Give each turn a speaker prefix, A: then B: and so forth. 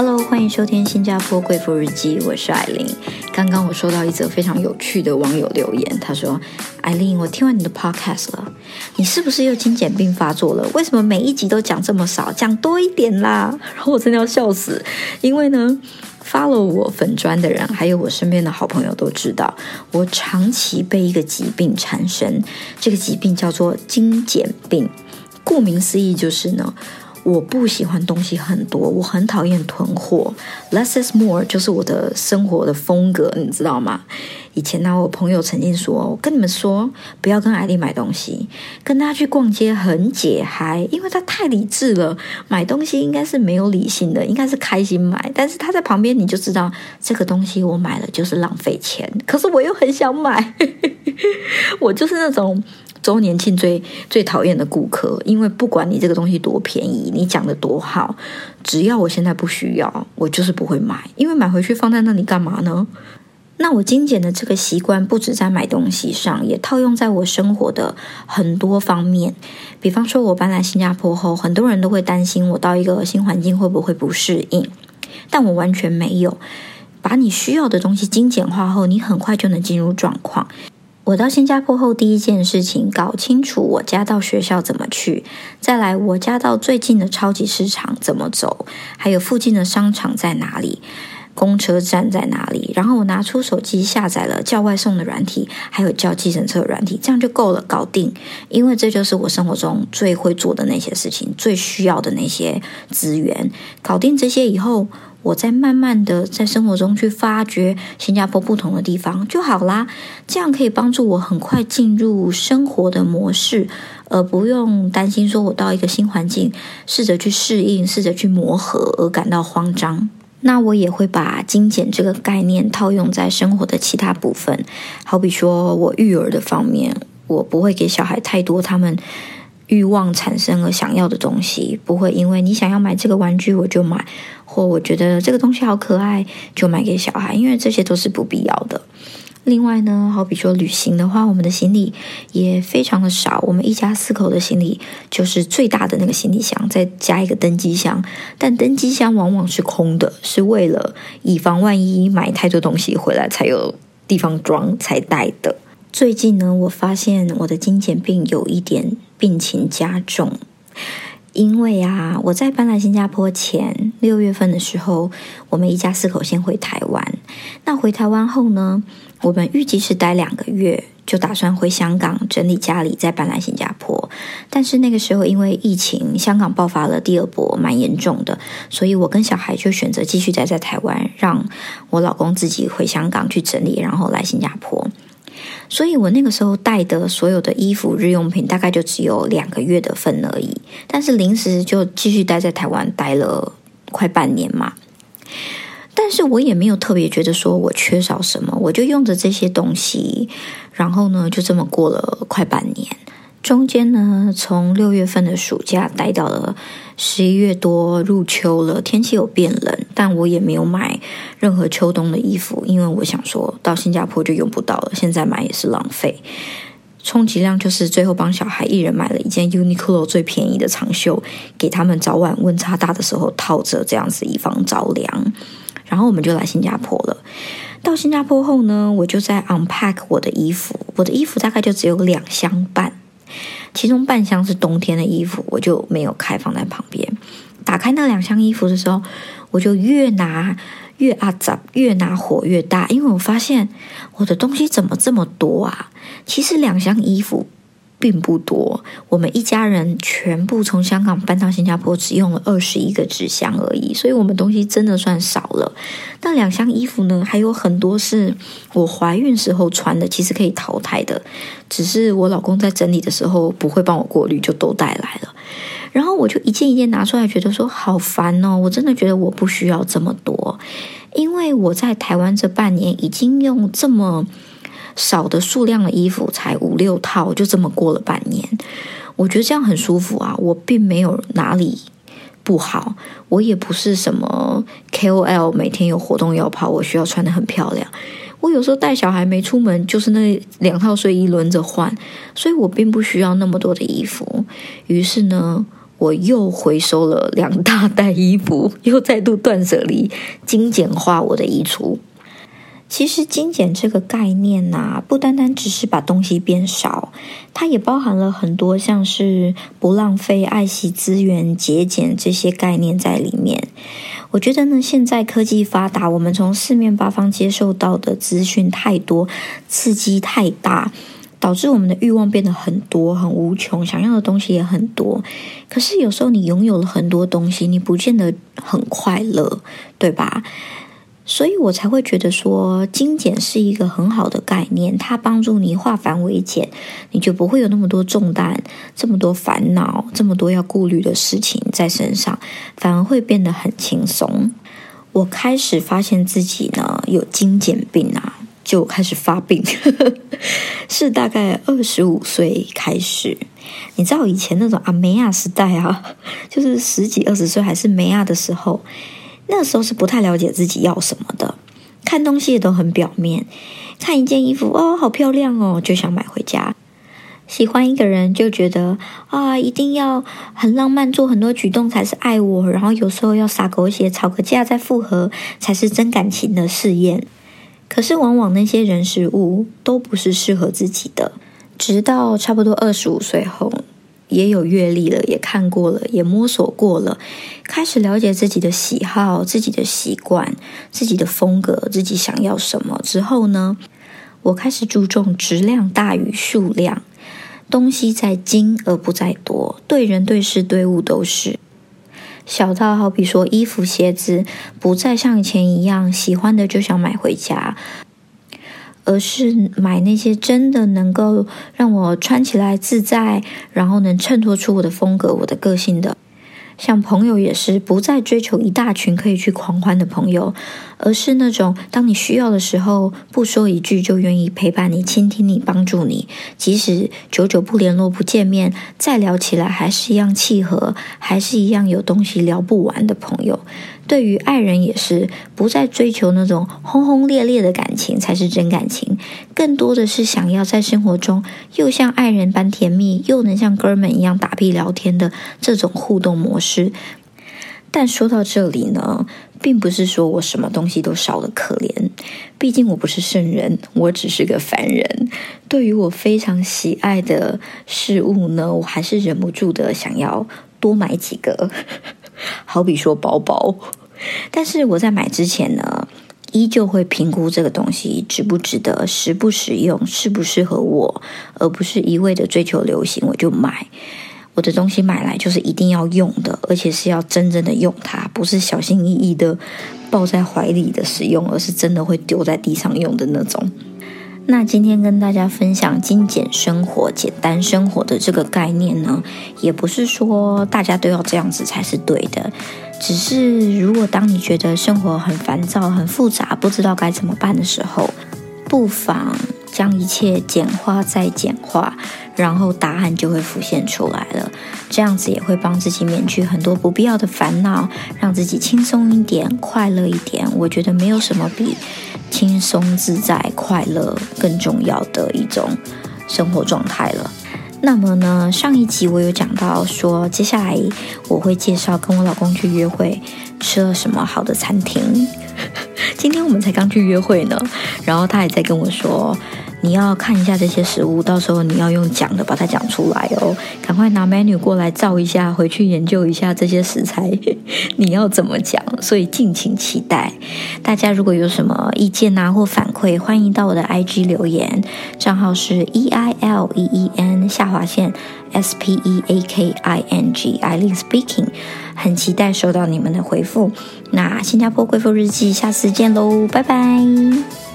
A: Hello，欢迎收听新加坡贵妇日记，我是艾琳。刚刚我收到一则非常有趣的网友留言，他说：“艾琳，我听完你的 podcast 了，你是不是又精简病发作了？为什么每一集都讲这么少，讲多一点啦？”然后我真的要笑死，因为呢，follow 我粉砖的人，还有我身边的好朋友都知道，我长期被一个疾病缠身，这个疾病叫做精简病。顾名思义，就是呢。我不喜欢东西很多，我很讨厌囤货。Less is more 就是我的生活的风格，你知道吗？以前呢，我朋友曾经说：“我跟你们说，不要跟艾丽买东西，跟他去逛街很解嗨，因为他太理智了。买东西应该是没有理性的，应该是开心买。但是他在旁边，你就知道这个东西我买了就是浪费钱。可是我又很想买，我就是那种。”周年庆最最讨厌的顾客，因为不管你这个东西多便宜，你讲的多好，只要我现在不需要，我就是不会买，因为买回去放在那里干嘛呢？那我精简的这个习惯，不止在买东西上，也套用在我生活的很多方面。比方说，我搬来新加坡后，很多人都会担心我到一个新环境会不会不适应，但我完全没有。把你需要的东西精简化后，你很快就能进入状况。我到新加坡后，第一件事情搞清楚我家到学校怎么去，再来我家到最近的超级市场怎么走，还有附近的商场在哪里，公车站在哪里。然后我拿出手机下载了叫外送的软体，还有叫计程车的软体，这样就够了，搞定。因为这就是我生活中最会做的那些事情，最需要的那些资源。搞定这些以后。我在慢慢的在生活中去发掘新加坡不同的地方就好啦，这样可以帮助我很快进入生活的模式，而不用担心说我到一个新环境，试着去适应，试着去磨合而感到慌张。那我也会把精简这个概念套用在生活的其他部分，好比说我育儿的方面，我不会给小孩太多他们。欲望产生了想要的东西，不会因为你想要买这个玩具我就买，或我觉得这个东西好可爱就买给小孩，因为这些都是不必要的。另外呢，好比说旅行的话，我们的行李也非常的少，我们一家四口的行李就是最大的那个行李箱，再加一个登机箱，但登机箱往往是空的，是为了以防万一买太多东西回来才有地方装才带的。最近呢，我发现我的精简病有一点病情加重，因为啊，我在搬来新加坡前六月份的时候，我们一家四口先回台湾。那回台湾后呢，我们预计是待两个月，就打算回香港整理家里，再搬来新加坡。但是那个时候因为疫情，香港爆发了第二波，蛮严重的，所以我跟小孩就选择继续待在台湾，让我老公自己回香港去整理，然后来新加坡。所以我那个时候带的所有的衣服、日用品，大概就只有两个月的份而已。但是临时就继续待在台湾，待了快半年嘛。但是我也没有特别觉得说我缺少什么，我就用着这些东西，然后呢，就这么过了快半年。中间呢，从六月份的暑假待到了十一月多入秋了，天气有变冷，但我也没有买任何秋冬的衣服，因为我想说到新加坡就用不到了，现在买也是浪费。充其量就是最后帮小孩一人买了一件 Uniqlo 最便宜的长袖，给他们早晚温差大的时候套着，这样子以防着凉。然后我们就来新加坡了。到新加坡后呢，我就在 unpack 我的衣服，我的衣服大概就只有两箱半。其中半箱是冬天的衣服，我就没有开放在旁边。打开那两箱衣服的时候，我就越拿越阿杂，越拿火越大，因为我发现我的东西怎么这么多啊？其实两箱衣服。并不多，我们一家人全部从香港搬到新加坡，只用了二十一个纸箱而已，所以我们东西真的算少了。那两箱衣服呢，还有很多是我怀孕时候穿的，其实可以淘汰的，只是我老公在整理的时候不会帮我过滤，就都带来了。然后我就一件一件拿出来，觉得说好烦哦，我真的觉得我不需要这么多，因为我在台湾这半年已经用这么。少的数量的衣服才五六套，就这么过了半年，我觉得这样很舒服啊。我并没有哪里不好，我也不是什么 KOL，每天有活动要跑，我需要穿的很漂亮。我有时候带小孩没出门，就是那两套睡衣轮着换，所以我并不需要那么多的衣服。于是呢，我又回收了两大袋衣服，又再度断舍离，精简化我的衣橱。其实精简这个概念呐，不单单只是把东西变少，它也包含了很多像是不浪费、爱惜资源、节俭这些概念在里面。我觉得呢，现在科技发达，我们从四面八方接受到的资讯太多，刺激太大，导致我们的欲望变得很多、很无穷，想要的东西也很多。可是有时候你拥有了很多东西，你不见得很快乐，对吧？所以我才会觉得说，精简是一个很好的概念，它帮助你化繁为简，你就不会有那么多重担、这么多烦恼、这么多要顾虑的事情在身上，反而会变得很轻松。我开始发现自己呢有精简病啊，就开始发病，是大概二十五岁开始。你知道以前那种阿梅亚时代啊，就是十几二十岁还是梅亚的时候。那时候是不太了解自己要什么的，看东西都很表面，看一件衣服哦，好漂亮哦，就想买回家；喜欢一个人就觉得啊，一定要很浪漫，做很多举动才是爱我，然后有时候要撒狗血，吵个架再复合才是真感情的试验。可是往往那些人事物都不是适合自己的，直到差不多二十五岁后。也有阅历了，也看过了，也摸索过了，开始了解自己的喜好、自己的习惯、自己的风格、自己想要什么之后呢，我开始注重质量大于数量，东西在精而不在多，对人对事对物都是。小到好比说衣服鞋子，不再像以前一样喜欢的就想买回家。而是买那些真的能够让我穿起来自在，然后能衬托出我的风格、我的个性的。像朋友也是不再追求一大群可以去狂欢的朋友，而是那种当你需要的时候，不说一句就愿意陪伴你、倾听你、帮助你。即使久久不联络、不见面，再聊起来还是一样契合，还是一样有东西聊不完的朋友。对于爱人也是不再追求那种轰轰烈烈的感情才是真感情，更多的是想要在生活中又像爱人般甜蜜，又能像哥们一样打屁聊天的这种互动模式。但说到这里呢，并不是说我什么东西都少的可怜，毕竟我不是圣人，我只是个凡人。对于我非常喜爱的事物呢，我还是忍不住的想要多买几个。好比说包包，但是我在买之前呢，依旧会评估这个东西值不值得、实不实用、适不适合我，而不是一味的追求流行我就买。我的东西买来就是一定要用的，而且是要真正的用它，不是小心翼翼的抱在怀里的使用，而是真的会丢在地上用的那种。那今天跟大家分享精简生活、简单生活的这个概念呢，也不是说大家都要这样子才是对的，只是如果当你觉得生活很烦躁、很复杂，不知道该怎么办的时候，不妨将一切简化再简化，然后答案就会浮现出来了。这样子也会帮自己免去很多不必要的烦恼，让自己轻松一点、快乐一点。我觉得没有什么比。轻松自在、快乐更重要的一种生活状态了。那么呢，上一集我有讲到说，接下来我会介绍跟我老公去约会吃了什么好的餐厅。今天我们才刚去约会呢，然后他也在跟我说。你要看一下这些食物，到时候你要用讲的把它讲出来哦。赶快拿美女过来照一下，回去研究一下这些食材，你要怎么讲？所以敬请期待。大家如果有什么意见啊或反馈，欢迎到我的 IG 留言，账号是 E I L E E N 下划线 s p e a k i n g，I l e Speaking，很期待收到你们的回复。那新加坡贵妇日记，下次见喽，拜拜。